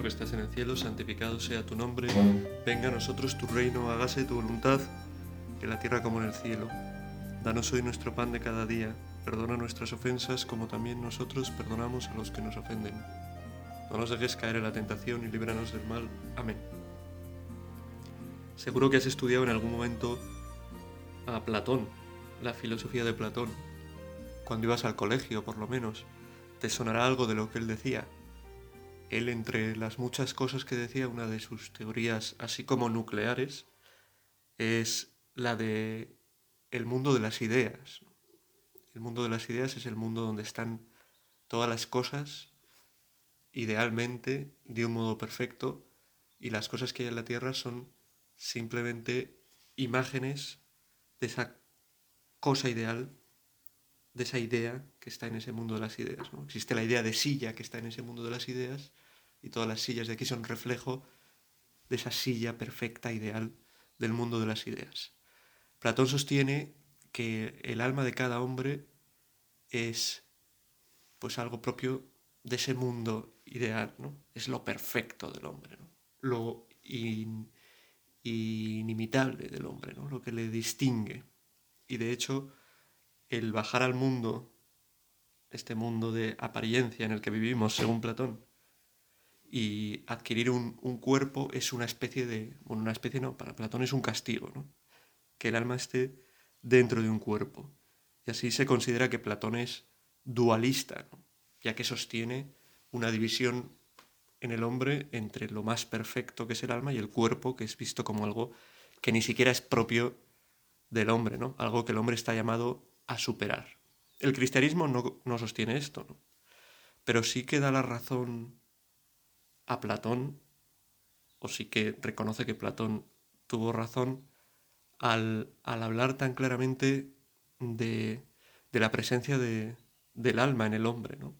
Nuestro que estás en el cielo, santificado sea tu nombre, venga a nosotros tu reino, hágase tu voluntad, en la tierra como en el cielo. Danos hoy nuestro pan de cada día, perdona nuestras ofensas como también nosotros perdonamos a los que nos ofenden. No nos dejes caer en la tentación y líbranos del mal. Amén. Seguro que has estudiado en algún momento a Platón, la filosofía de Platón, cuando ibas al colegio por lo menos. Te sonará algo de lo que él decía, él, entre las muchas cosas que decía, una de sus teorías, así como nucleares, es la de el mundo de las ideas. El mundo de las ideas es el mundo donde están todas las cosas idealmente de un modo perfecto y las cosas que hay en la Tierra son simplemente imágenes de esa cosa ideal, de esa idea que está en ese mundo de las ideas. ¿no? Existe la idea de silla que está en ese mundo de las ideas y todas las sillas de aquí son reflejo de esa silla perfecta, ideal del mundo de las ideas. Platón sostiene que el alma de cada hombre es pues algo propio de ese mundo ideal, ¿no? Es lo perfecto del hombre. Lo inimitable del hombre, ¿no? Lo que le distingue. Y de hecho, el bajar al mundo, este mundo de apariencia en el que vivimos, según Platón, y adquirir un, cuerpo es una especie de, bueno, una especie no, para Platón es un castigo, ¿no? Que el alma esté dentro de un cuerpo. Y así se considera que Platón es dualista, ya que sostiene una división en el hombre entre lo más perfecto que es el alma y el cuerpo, que es visto como algo que ni siquiera es propio del hombre, ¿no? Algo que el hombre está llamado a superar. El cristianismo no, no sostiene esto, ¿no? Pero sí que da la razón a Platón, o sí que reconoce que Platón tuvo razón al, hablar tan claramente de, la presencia de, del alma en el hombre, ¿no?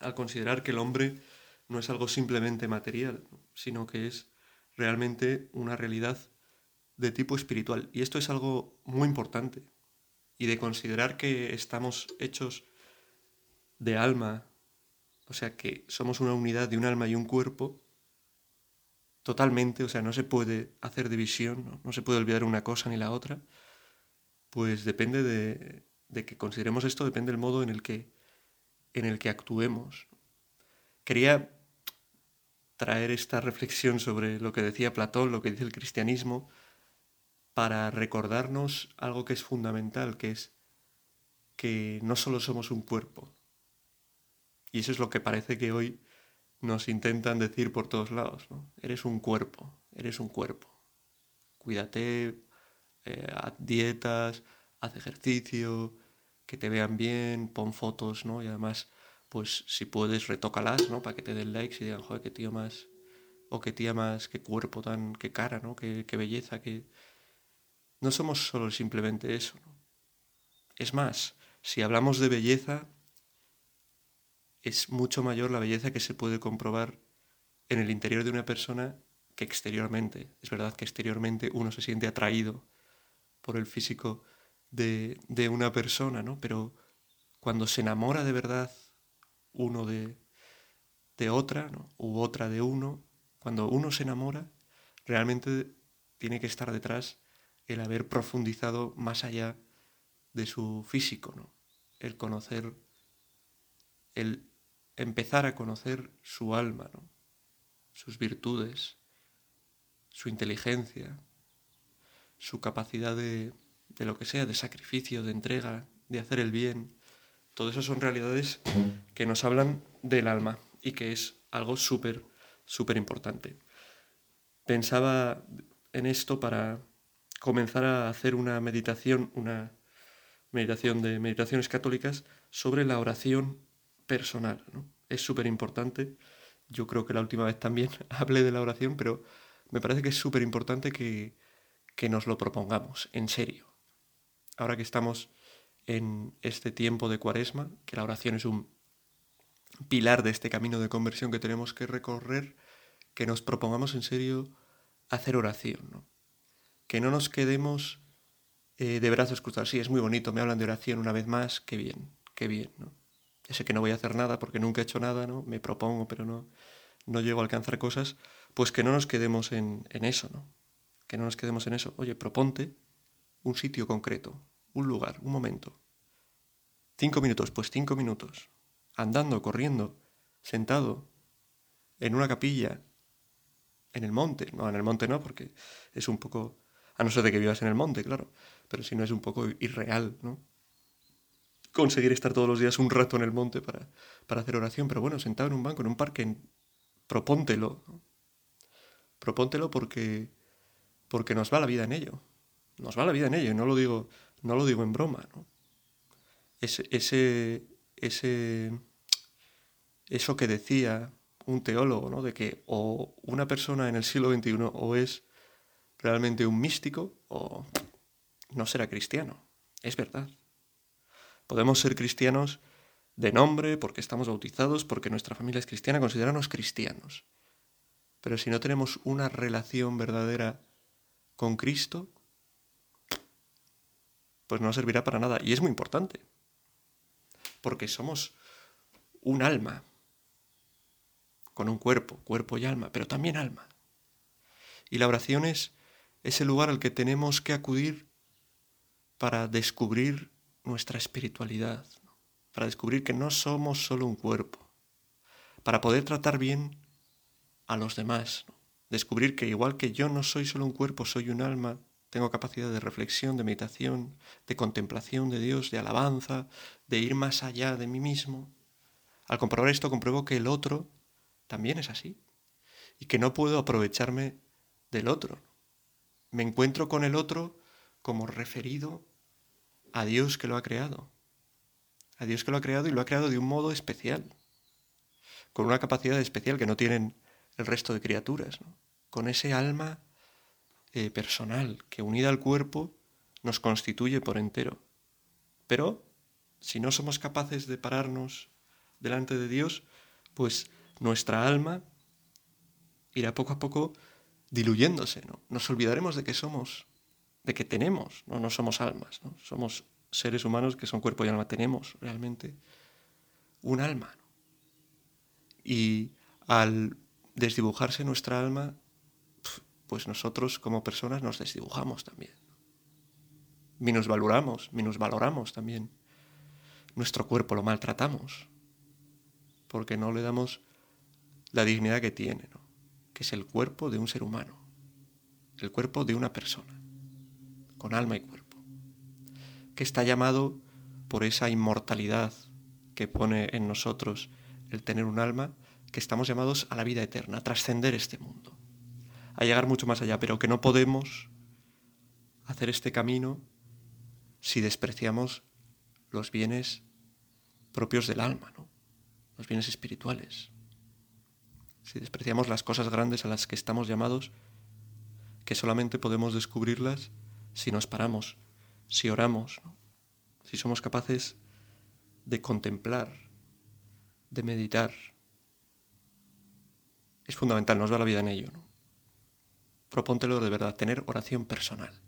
al considerar que el hombre no es algo simplemente material, sino que es realmente una realidad de tipo espiritual. Y esto es algo muy importante. Y de considerar que estamos hechos de alma, o sea que somos una unidad de un alma y un cuerpo, totalmente, o sea, no se puede hacer división, no, se puede olvidar una cosa ni la otra, pues depende de, que consideremos esto, depende del modo en el que, en el que actuemos. Quería traer esta reflexión sobre lo que decía Platón, lo que dice el cristianismo, para recordarnos algo que es fundamental, que es que no solo somos un cuerpo, y eso es lo que parece que hoy nos intentan decir por todos lados. ¿no? Eres un cuerpo, eres un cuerpo. Cuídate, eh, haz dietas, haz ejercicio, que te vean bien, pon fotos, ¿no? Y además, pues si puedes, retócalas, ¿no? Para que te den likes y digan, joder, qué tío más, o qué tía más, qué cuerpo tan, qué cara, ¿no? Qué, qué belleza, que... No somos solo simplemente eso. Es más, si hablamos de belleza, es mucho mayor la belleza que se puede comprobar en el interior de una persona que exteriormente. Es verdad que exteriormente uno se siente atraído por el físico de, una persona, ¿no? Pero cuando se enamora de verdad uno de, de otra, ¿no? u otra de uno, cuando uno se enamora, realmente tiene que estar detrás el haber profundizado más allá de su físico, ¿no? el conocer, el empezar a conocer su alma, sus virtudes, su inteligencia, su capacidad de, de lo que sea, de sacrificio, de entrega, de hacer el bien. Todo eso son realidades que nos hablan del alma y que es algo súper, súper importante. Pensaba en esto para comenzar a hacer una meditación, una meditación de meditaciones católicas sobre la oración personal. ¿no? Es súper importante. Yo creo que la última vez también hablé de la oración, pero me parece que es súper importante que, que nos lo propongamos, en serio. Ahora que estamos en este tiempo de cuaresma, que la oración es un pilar de este camino de conversión que tenemos que recorrer, que nos propongamos en serio hacer oración. Que no nos quedemos eh, de brazos cruzados. Sí, es muy bonito, me hablan de oración una vez más, qué bien, qué bien, ¿no? Sé que no voy a hacer nada porque nunca he hecho nada, ¿no? Me propongo, pero no, no llego a alcanzar cosas, pues que no nos quedemos en, en eso, ¿no? Que no nos quedemos en eso. Oye, proponte un sitio concreto, un lugar, un momento. Cinco minutos, pues cinco minutos. Andando, corriendo, sentado, en una capilla, en el monte. No, en el monte no, porque es un poco... A no ser de que vivas en el monte, claro. Pero si no es un poco irreal, ¿no? Conseguir estar todos los días un rato en el monte para, para hacer oración. Pero bueno, sentado en un banco, en un parque, propóntelo. Propóntelo porque, porque nos va la vida en ello. Nos va la vida en ello. Y no lo digo, no lo digo en broma, ¿no? Ese, ese, ese, eso que decía un teólogo, ¿no? De que o una persona en el siglo XXI o es realmente un místico o no será cristiano. Es verdad. Podemos ser cristianos de nombre, porque estamos bautizados, porque nuestra familia es cristiana, considerarnos cristianos. Pero si no tenemos una relación verdadera con Cristo, pues no servirá para nada. Y es muy importante, porque somos un alma, con un cuerpo, cuerpo y alma, pero también alma. Y la oración es ese lugar al que tenemos que acudir para descubrir nuestra espiritualidad, para descubrir que no somos solo un cuerpo, para poder tratar bien a los demás, descubrir que igual que yo no soy solo un cuerpo, soy un alma, tengo capacidad de reflexión, de meditación, de contemplación de Dios, de alabanza, de ir más allá de mí mismo. Al comprobar esto compruebo que el otro también es así. Y que no puedo aprovecharme del otro. Me encuentro con el otro como referido a Dios que lo ha creado. A Dios que lo ha creado y lo ha creado de un modo especial. Con una capacidad especial que no tienen el resto de criaturas. Con ese alma eh, personal que unida al cuerpo nos constituye por entero. Pero si no somos capaces de pararnos delante de Dios, pues nuestra alma irá poco a poco diluyéndose, ¿no? Nos olvidaremos de que somos, de que tenemos, no, no somos almas, ¿no? Somos seres humanos que son cuerpo y alma, tenemos realmente un alma. Y al desdibujarse nuestra alma, pues nosotros como personas nos desdibujamos también. Minusvaloramos, valoramos también. Nuestro cuerpo lo maltratamos, porque no le damos la dignidad que tiene, ¿no? que es el cuerpo de un ser humano, el cuerpo de una persona, con alma y cuerpo, que está llamado por esa inmortalidad que pone en nosotros el tener un alma, que estamos llamados a la vida eterna, a trascender este mundo, a llegar mucho más allá, pero que no podemos hacer este camino si despreciamos los bienes propios del alma, ¿no? los bienes espirituales si despreciamos las cosas grandes a las que estamos llamados, que solamente podemos descubrirlas si nos paramos, si oramos, si somos capaces de contemplar, de meditar. Es fundamental, nos da la vida en ello. Propóntelo de verdad, tener oración personal.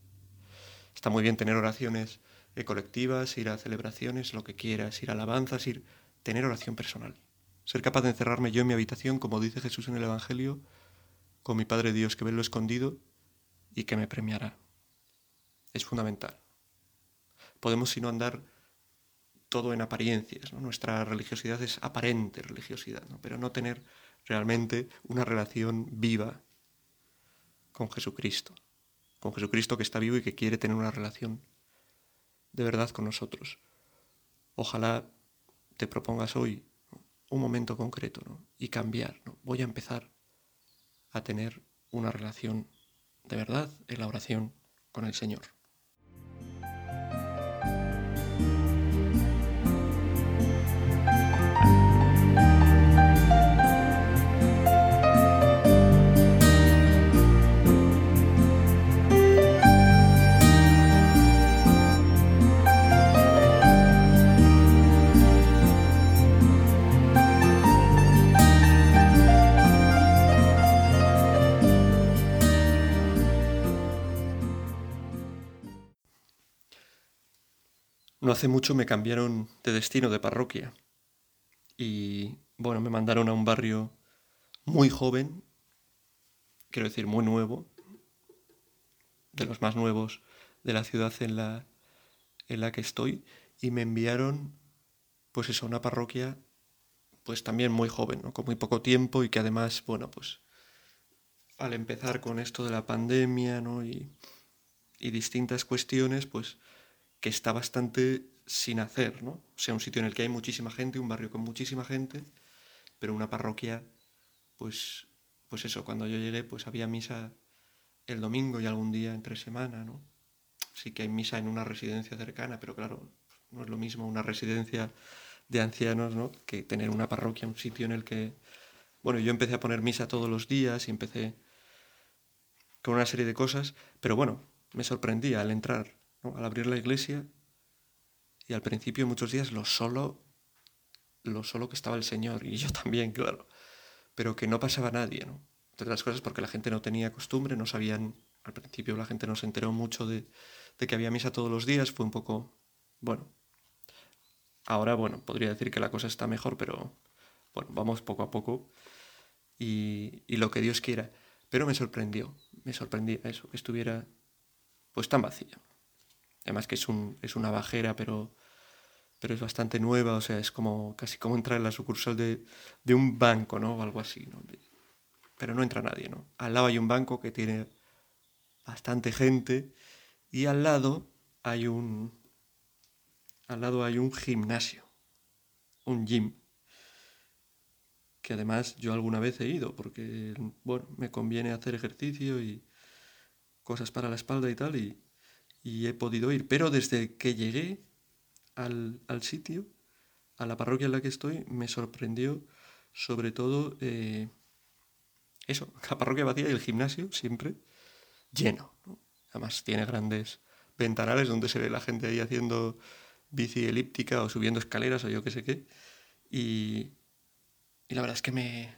Está muy bien tener oraciones eh, colectivas, ir a celebraciones, lo que quieras, ir a alabanzas, ir, tener oración personal. Ser capaz de encerrarme yo en mi habitación, como dice Jesús en el Evangelio, con mi Padre Dios que ve lo escondido y que me premiará. Es fundamental. Podemos sino andar todo en apariencias. Nuestra religiosidad es aparente religiosidad, pero no tener realmente una relación viva con Jesucristo. Con Jesucristo que está vivo y que quiere tener una relación de verdad con nosotros. Ojalá te propongas hoy un momento concreto y cambiar. Voy a empezar a tener una relación de verdad en la oración con el Señor. No hace mucho me cambiaron de destino, de parroquia. Y bueno, me mandaron a un barrio muy joven, quiero decir muy nuevo, de los más nuevos de la ciudad en la, en la que estoy, y me enviaron, pues eso, una parroquia, pues también muy joven, con muy poco tiempo y que además, bueno, pues al empezar con esto de la pandemia, ¿no? Y, y distintas cuestiones, pues que está bastante sin hacer, ¿no? O sea, un sitio en el que hay muchísima gente, un barrio con muchísima gente, pero una parroquia, pues, pues eso, cuando yo llegué, pues había misa el domingo y algún día entre semana, ¿no? Sí que hay misa en una residencia cercana, pero claro, no es lo mismo una residencia de ancianos, ¿no? Que tener una parroquia, un sitio en el que, bueno, yo empecé a poner misa todos los días y empecé con una serie de cosas, pero bueno, me sorprendía al entrar, al abrir la iglesia y al principio muchos días lo solo, lo solo que estaba el Señor y yo también, claro, pero que no pasaba nadie, ¿no? Entre las cosas porque la gente no tenía costumbre, no sabían, al principio la gente no se enteró mucho de, de que había misa todos los días, fue un poco, bueno, ahora, bueno, podría decir que la cosa está mejor, pero bueno, vamos poco a poco y, y lo que Dios quiera. Pero me sorprendió, me sorprendía eso, que estuviera pues tan vacía. Además que es, un, es una bajera, pero, pero es bastante nueva, o sea, es como casi como entrar en la sucursal de, de un banco, ¿no? O algo así, ¿no? Pero no entra nadie, ¿no? Al lado hay un banco que tiene bastante gente y al lado hay un al lado hay un gimnasio, un gym que además yo alguna vez he ido porque bueno, me conviene hacer ejercicio y cosas para la espalda y tal y, y he podido ir, pero desde que llegué al, al, sitio, a la parroquia en la que estoy, me sorprendió sobre todo eh, eso, la parroquia vacía y el gimnasio siempre lleno. ¿no? Además tiene grandes ventanales donde se ve la gente ahí haciendo bici elíptica o subiendo escaleras o yo qué sé qué. Y, y la verdad es que me,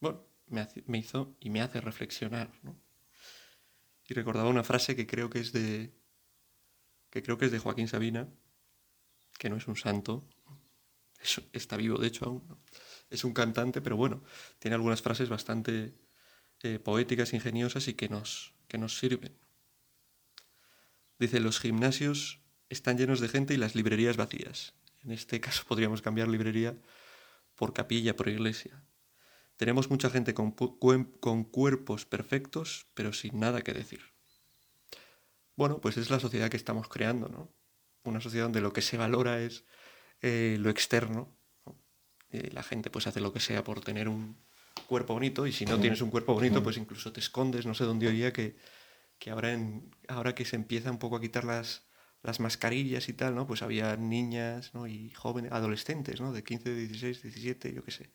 bueno, me, hace, me hizo y me hace reflexionar, ¿no? Y recordaba una frase que creo que es de que creo que es de Joaquín Sabina, que no es un santo, es, está vivo de hecho aún, ¿no? es un cantante, pero bueno, tiene algunas frases bastante eh, poéticas, ingeniosas y que nos, que nos sirven. Dice, los gimnasios están llenos de gente y las librerías vacías. En este caso podríamos cambiar librería por capilla, por iglesia. Tenemos mucha gente con, con, cuerpos perfectos, pero sin nada que decir. Bueno, pues es la sociedad que estamos creando, ¿no? Una sociedad donde lo que se valora es eh, lo externo. ¿no? La gente pues hace lo que sea por tener un cuerpo bonito y si no tienes un cuerpo bonito pues incluso te escondes. No sé dónde oía que, que ahora, en, ahora que se empieza un poco a quitar las, las mascarillas y tal, ¿no? Pues había niñas ¿no? y jóvenes, adolescentes, ¿no? De 15, 16, 17, yo qué sé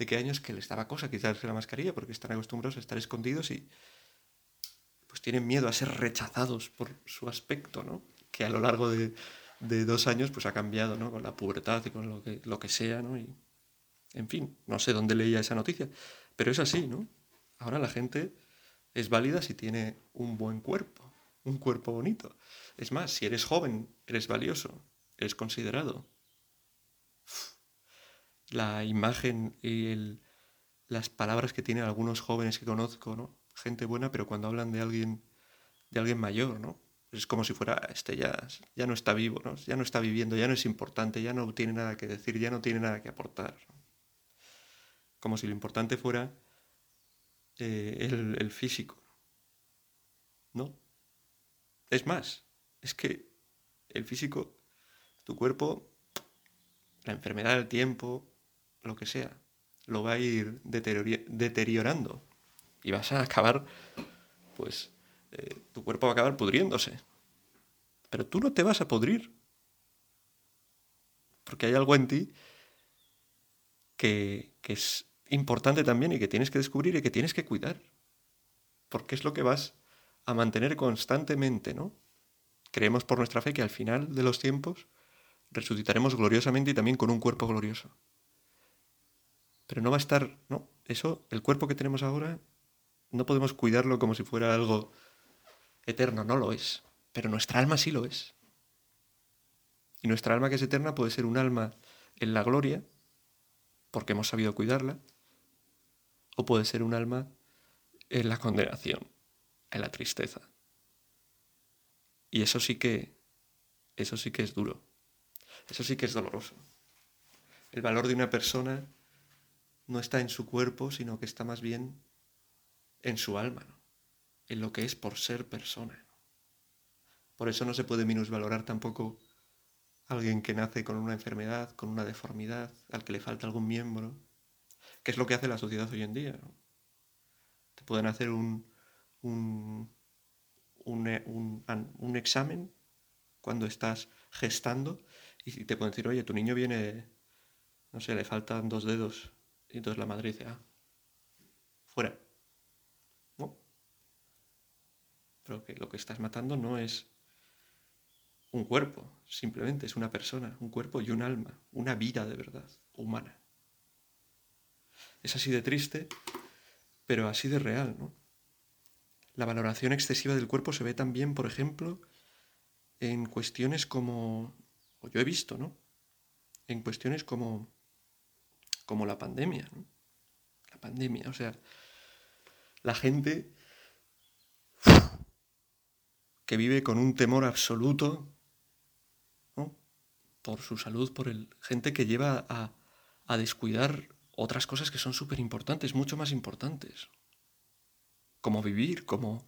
de qué años que les daba cosa quitarse la mascarilla porque están acostumbrados a estar escondidos y pues tienen miedo a ser rechazados por su aspecto, ¿no? Que a lo largo de, de dos años pues ha cambiado, ¿no? Con la pubertad y con lo que, lo que sea, ¿no? Y, en fin, no sé dónde leía esa noticia, pero es así, ¿no? Ahora la gente es válida si tiene un buen cuerpo, un cuerpo bonito. Es más, si eres joven, eres valioso, eres considerado la imagen y el, las palabras que tienen algunos jóvenes que conozco, ¿no? Gente buena, pero cuando hablan de alguien, de alguien mayor, ¿no? Es como si fuera, este ya, ya no está vivo, ¿no? Ya no está viviendo, ya no es importante, ya no tiene nada que decir, ya no tiene nada que aportar. Como si lo importante fuera eh, el, el físico. ¿No? Es más, es que el físico, tu cuerpo, la enfermedad del tiempo, lo que sea, lo va a ir deteriorando y vas a acabar, pues, eh, tu cuerpo va a acabar pudriéndose. Pero tú no te vas a pudrir. Porque hay algo en ti que, que es importante también y que tienes que descubrir y que tienes que cuidar. Porque es lo que vas a mantener constantemente, ¿no? Creemos por nuestra fe que al final de los tiempos resucitaremos gloriosamente y también con un cuerpo glorioso. Pero no va a estar, no, eso, el cuerpo que tenemos ahora, no podemos cuidarlo como si fuera algo eterno, no lo es. Pero nuestra alma sí lo es. Y nuestra alma que es eterna puede ser un alma en la gloria, porque hemos sabido cuidarla, o puede ser un alma en la condenación, en la tristeza. Y eso sí que, eso sí que es duro. Eso sí que es doloroso. El valor de una persona no está en su cuerpo, sino que está más bien en su alma, en lo que es por ser persona. Por eso no se puede minusvalorar tampoco alguien que nace con una enfermedad, con una deformidad, al que le falta algún miembro, que es lo que hace la sociedad hoy en día. Te pueden hacer un, un, un, un examen cuando estás gestando y te pueden decir, oye, tu niño viene, no sé, le faltan dos dedos. Y entonces la madre dice, ah, fuera. ¿No? Pero que lo que estás matando no es un cuerpo, simplemente es una persona, un cuerpo y un alma, una vida de verdad, humana. Es así de triste, pero así de real, ¿no? La valoración excesiva del cuerpo se ve también, por ejemplo, en cuestiones como, o yo he visto, ¿no? En cuestiones como, como la pandemia, ¿no? La pandemia, o sea, la gente que vive con un temor absoluto por su salud, por el gente que lleva a, a descuidar otras cosas que son súper importantes, mucho más importantes, como vivir, como,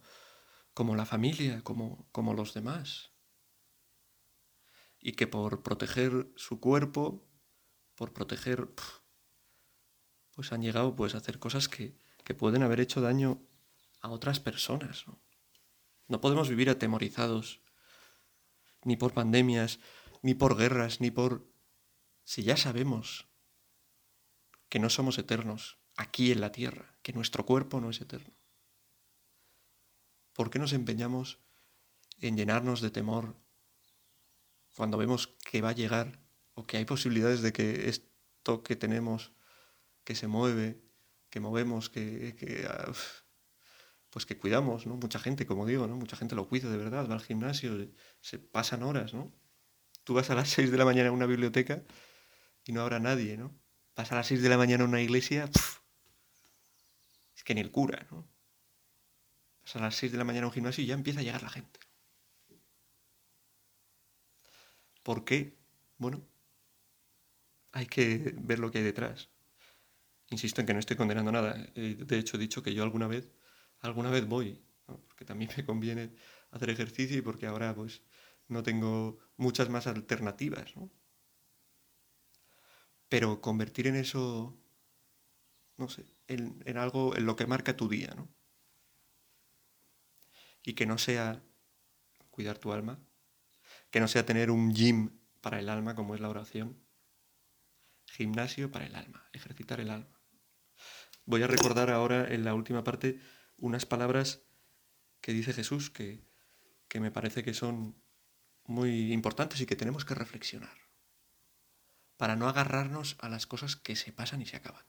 como la familia, como, como los demás. Y que por proteger su cuerpo, por proteger, pues han llegado pues, a hacer cosas que, que pueden haber hecho daño a otras personas. ¿no? no podemos vivir atemorizados, ni por pandemias, ni por guerras, ni por... Si ya sabemos que no somos eternos aquí en la tierra, que nuestro cuerpo no es eterno. ¿Por qué nos empeñamos en llenarnos de temor cuando vemos que va a llegar o que hay posibilidades de que esto que tenemos, que se mueve, que movemos, que, ah, pues que cuidamos, ¿no? Mucha gente, como digo, ¿no? Mucha gente lo cuida de verdad, va al gimnasio, se pasan horas, ¿no? Tú vas a las 6 de la mañana a una biblioteca y no habrá nadie, ¿no? Vas a las 6 de la mañana a una iglesia, es que ni el cura, ¿no? Vas a las 6 de la mañana a un gimnasio y ya empieza a llegar la gente. ¿Por qué? Bueno, hay que ver lo que hay detrás. Insisto en que no estoy condenando nada. De hecho, he dicho que yo alguna vez, alguna vez voy, porque también me conviene hacer ejercicio y porque ahora pues no tengo muchas más alternativas. ¿no? Pero convertir en eso, no sé, en, en algo, en lo que marca tu día, ¿no? Y que no sea cuidar tu alma, que no sea tener un gym para el alma como es la oración. Gimnasio para el alma, ejercitar el alma. Voy a recordar ahora en la última parte unas palabras que dice Jesús que, que me parece que son muy importantes y que tenemos que reflexionar para no agarrarnos a las cosas que se pasan y se acaban,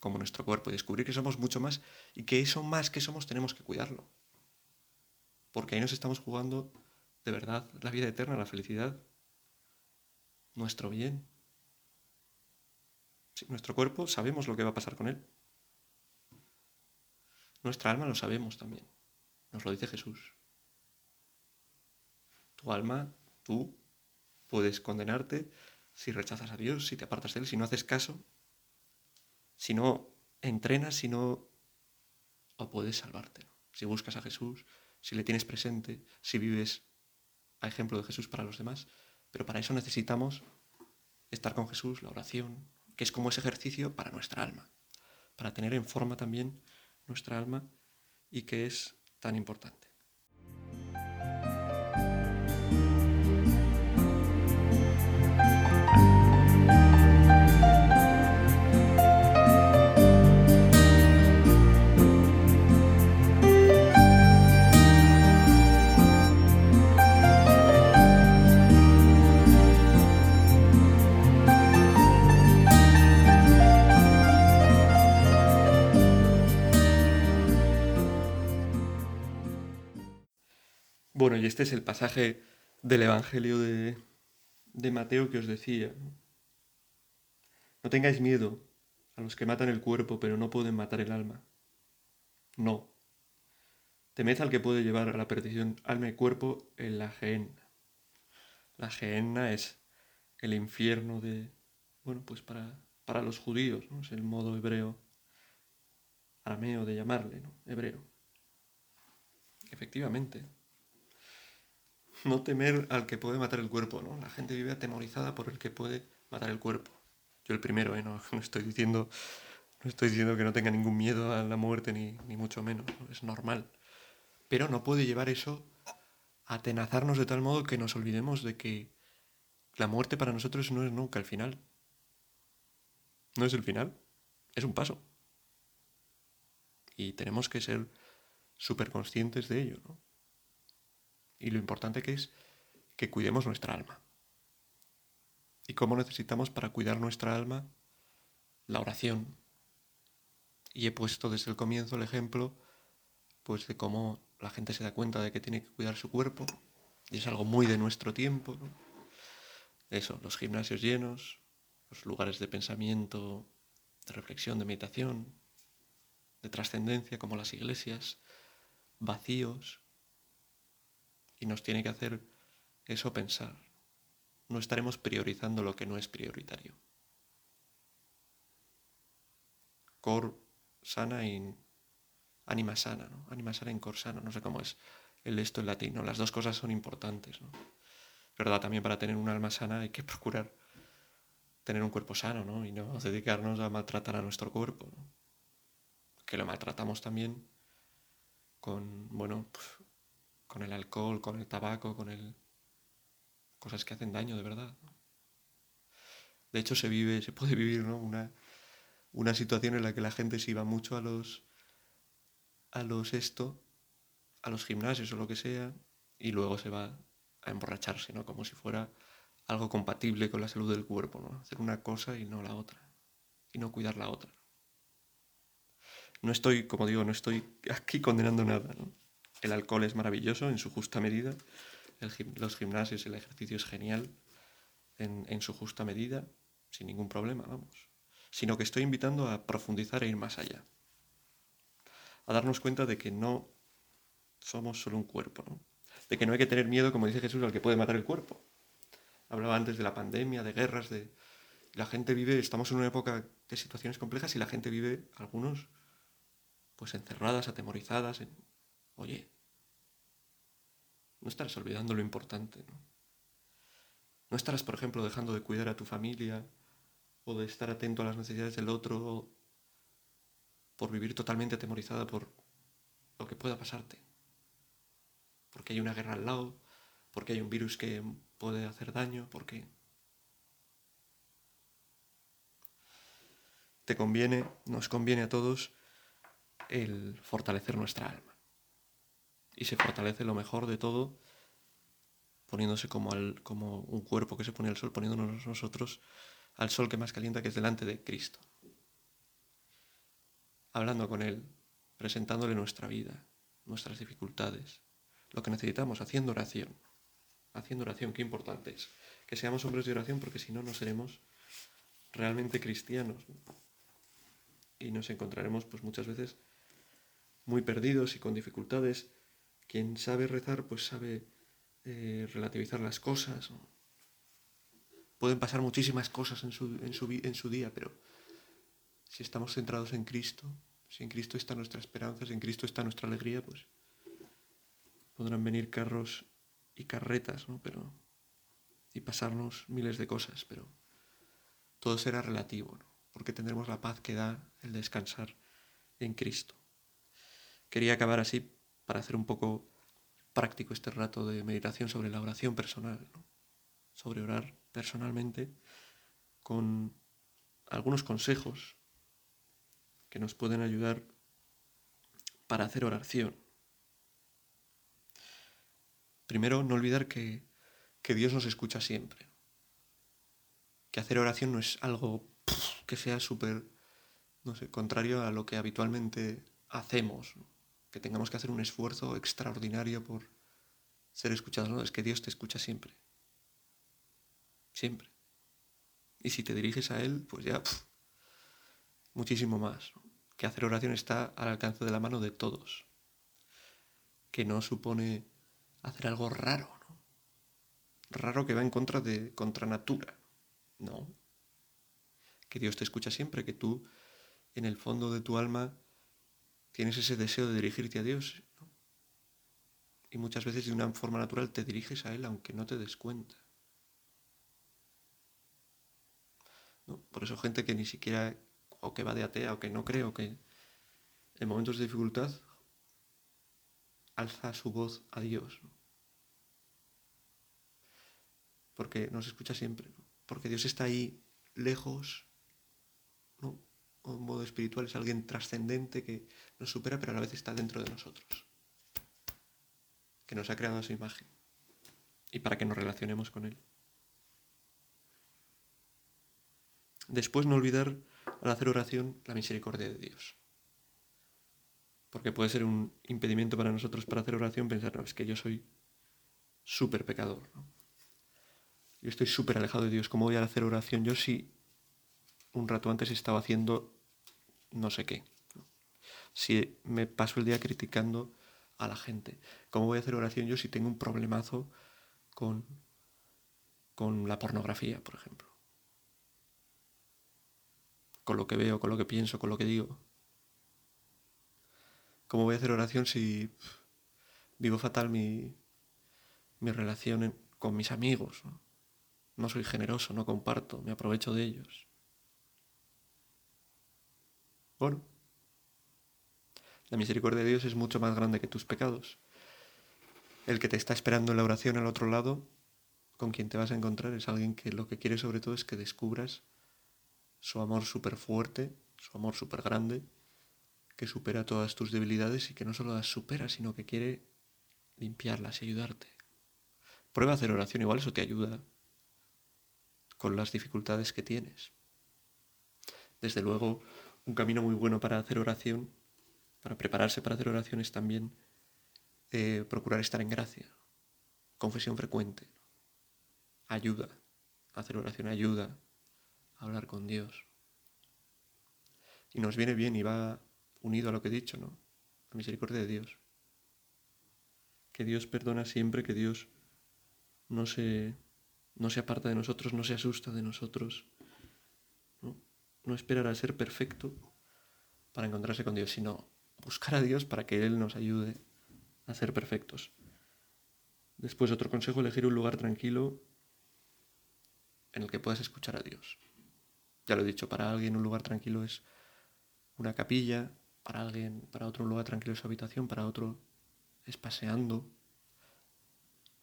como nuestro cuerpo, y descubrir que somos mucho más y que eso más que somos tenemos que cuidarlo, porque ahí nos estamos jugando de verdad la vida eterna, la felicidad, nuestro bien. Nuestro cuerpo sabemos lo que va a pasar con él. Nuestra alma lo sabemos también. Nos lo dice Jesús. Tu alma, tú, puedes condenarte si rechazas a Dios, si te apartas de Él, si no haces caso, si no entrenas, si no... o puedes salvarte. Si buscas a Jesús, si le tienes presente, si vives a ejemplo de Jesús para los demás, pero para eso necesitamos estar con Jesús, la oración, que es como ese ejercicio para nuestra alma, para tener en forma también nuestra alma y que es tan importante. Y este es el pasaje del Evangelio de, Mateo que os decía. No tengáis miedo a los que matan el cuerpo pero no pueden matar el alma. No. Temed al que puede llevar a la perdición alma y cuerpo en la gehenna. La gehenna es el infierno de, bueno, pues para, para los judíos, ¿no? Es el modo hebreo, arameo de llamarle, ¿no? Hebreo. Efectivamente. No temer al que puede matar el cuerpo, ¿no? La gente vive atemorizada por el que puede matar el cuerpo. Yo el primero, ¿eh? no, estoy diciendo no estoy diciendo que no tenga ningún miedo a la muerte ni, ni mucho menos, es normal. Pero no puede llevar eso a atenazarnos de tal modo que nos olvidemos de que la muerte para nosotros no es nunca el final. No es el final, es un paso. Y tenemos que ser súper conscientes de ello, ¿no? Y lo importante que es que cuidemos nuestra alma. ¿Y cómo necesitamos para cuidar nuestra alma? La oración. Y he puesto desde el comienzo el ejemplo pues de cómo la gente se da cuenta de que tiene que cuidar su cuerpo y es algo muy de nuestro tiempo. Eso, los gimnasios llenos, los lugares de pensamiento, de reflexión, de meditación, de trascendencia como las iglesias, vacíos. Y nos tiene que hacer eso pensar. No estaremos priorizando lo que no es prioritario. Cor sana y anima sana, ¿no? Anima sana in cor sano, no sé cómo es el esto en latino. Las dos cosas son importantes, ¿no? verdad, también para tener un alma sana hay que procurar tener un cuerpo sano, ¿no? Y no dedicarnos a maltratar a nuestro cuerpo, Que lo maltratamos también con, bueno, con el alcohol, con el tabaco, con el... cosas que hacen daño de verdad. De hecho, se vive, se puede vivir, ¿no? Una, una situación en la que la gente se iba mucho a los, a los esto, a los gimnasios o lo que sea, y luego se va a emborracharse, ¿no? Como si fuera algo compatible con la salud del cuerpo, ¿no? Hacer una cosa y no la otra. Y no cuidar la otra. No estoy, como digo, no estoy aquí condenando nada, ¿no? El alcohol es maravilloso en su justa medida. los gimnasios, el ejercicio es genial en, su justa medida, sin ningún problema, vamos. Sino que estoy invitando a profundizar e ir más allá. A darnos cuenta de que no somos solo un cuerpo, ¿no? de que no hay que tener miedo, como dice Jesús, al que puede matar el cuerpo. Hablaba antes de la pandemia, de guerras, de... La gente vive, estamos en una época de situaciones complejas y la gente vive, algunos, pues encerradas, atemorizadas, en... Oye, no estarás olvidando lo importante, ¿no? No estarás, por ejemplo, dejando de cuidar a tu familia o de estar atento a las necesidades del otro por vivir totalmente atemorizada por lo que pueda pasarte porque hay una guerra al lado, porque hay un virus que puede hacer daño, porque te conviene, nos conviene a todos el fortalecer nuestra alma. Y se fortalece lo mejor de todo poniéndose como, al, como un cuerpo que se pone al sol, poniéndonos nosotros al sol que más calienta, que es delante de Cristo. Hablando con Él, presentándole nuestra vida, nuestras dificultades, lo que necesitamos, haciendo oración. Haciendo oración, qué importante es. Que seamos hombres de oración porque si no, no seremos realmente cristianos. Y nos encontraremos pues muchas veces muy perdidos y con dificultades. Quien sabe rezar pues sabe eh, relativizar las cosas. Pueden pasar muchísimas cosas en su, día, pero si estamos centrados en Cristo, si en Cristo está nuestra esperanza, si en Cristo está nuestra alegría, pues podrán venir carros y carretas, ¿no? Pero, y pasarnos miles de cosas, pero todo será relativo, ¿no? porque tendremos la paz que da el descansar en Cristo. Quería acabar así para hacer un poco práctico este rato de meditación sobre la oración personal, sobre orar personalmente, con algunos consejos que nos pueden ayudar para hacer oración Primero, no olvidar que, Dios nos escucha siempre. Que hacer oración no es algo que sea súper, no sé, contrario a lo que habitualmente hacemos. Que tengamos que hacer un esfuerzo extraordinario por ser escuchados. No, es que Dios te escucha siempre. Siempre. Y si te diriges a Él, pues ya muchísimo más, que hacer oración está al alcance de la mano de todos, que no supone hacer algo raro, ¿no? raro que va en contra de contra natura, no, que Dios te escucha siempre, que tú en el fondo de tu alma tienes ese deseo de dirigirte a Dios. Y muchas veces de una forma natural te diriges a Él aunque no te des cuenta. Por eso gente que ni siquiera, o que va de atea, o que no cree, o que en momentos de dificultad alza su voz a Dios. Porque nos escucha siempre. Porque Dios está ahí lejos, ¿no? Un modo espiritual es alguien trascendente que nos supera, pero a la vez está dentro de nosotros, que nos ha creado a su imagen y para que nos relacionemos con Él. Después no olvidar al hacer oración la misericordia de Dios. Porque puede ser un impedimento para nosotros para hacer oración pensar, no, es que yo soy súper pecador. Yo estoy súper alejado de Dios. ¿Cómo voy a hacer oración? Yo sí, un rato antes estaba haciendo no sé qué. Si me paso el día criticando a la gente, ¿cómo voy a hacer oración yo si tengo un problemazo con, con la pornografía, por ejemplo? Con lo que veo, con lo que pienso, con lo que digo. ¿Cómo voy a hacer oración si vivo fatal mi, mi relación con mis amigos? no soy generoso, no comparto, me aprovecho de ellos. Bueno, la misericordia de Dios es mucho más grande que tus pecados. El que te está esperando en la oración al otro lado, con quien te vas a encontrar, es alguien que lo que quiere sobre todo es que descubras su amor súper fuerte, su amor súper grande, que supera todas tus debilidades y que no solo las supera, sino que quiere limpiarlas y ayudarte. Prueba a hacer oración, igual eso te ayuda con las dificultades que tienes. Desde luego, un camino muy bueno para hacer oración, para prepararse para hacer oración es también eh, procurar estar en gracia, confesión frecuente, ayuda, hacer oración ayuda a hablar con Dios. Y nos viene bien y va unido a lo que he dicho, ¿no? La misericordia de Dios. Que Dios perdona siempre, que Dios no se, no se aparta de nosotros, no se asusta de nosotros no esperar a ser perfecto para encontrarse con Dios, sino buscar a Dios para que Él nos ayude a ser perfectos. Después otro consejo, elegir un lugar tranquilo en el que puedas escuchar a Dios. Ya lo he dicho, para alguien un lugar tranquilo es una capilla, para alguien, para otro un lugar tranquilo es su habitación, para otro es paseando,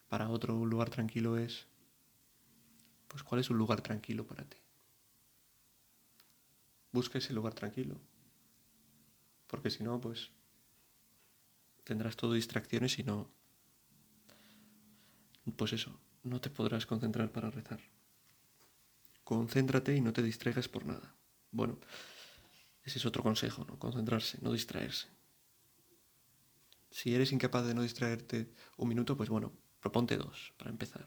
para otro un lugar tranquilo es, pues, ¿cuál es un lugar tranquilo para ti? Busca ese lugar tranquilo. Porque si no, pues tendrás todo distracciones y no... Pues eso, no te podrás concentrar para rezar. Concéntrate y no te distraigas por nada. Bueno, ese es otro consejo, ¿no? Concentrarse, no distraerse. Si eres incapaz de no distraerte un minuto, pues bueno, proponte dos para empezar.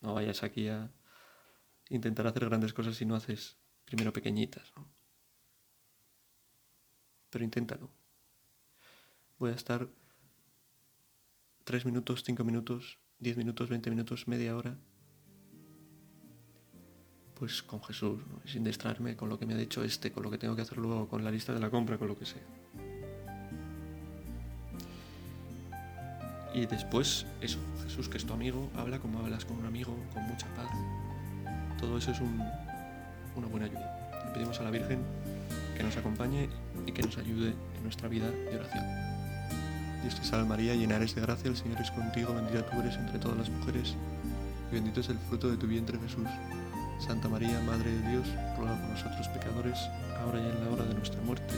No vayas aquí a intentar hacer grandes cosas si no haces primero pequeñitas. Pero inténtalo. Voy a estar tres minutos, cinco minutos, diez minutos, veinte minutos, media hora, pues con Jesús, sin distraerme con lo que me ha dicho este, con lo que tengo que hacer luego, con la lista de la compra, con lo que sea. Y después, eso, Jesús que es tu amigo, habla como hablas con un amigo, con mucha paz. Todo eso es un, una buena ayuda. Le pedimos a la Virgen que nos acompañe y que nos ayude en nuestra vida de oración. Dios te salve María, llena eres de gracia, el Señor es contigo, bendita tú eres entre todas las mujeres y bendito es el fruto de tu vientre Jesús. Santa María, Madre de Dios, ruega por nosotros pecadores, ahora y en la hora de nuestra muerte.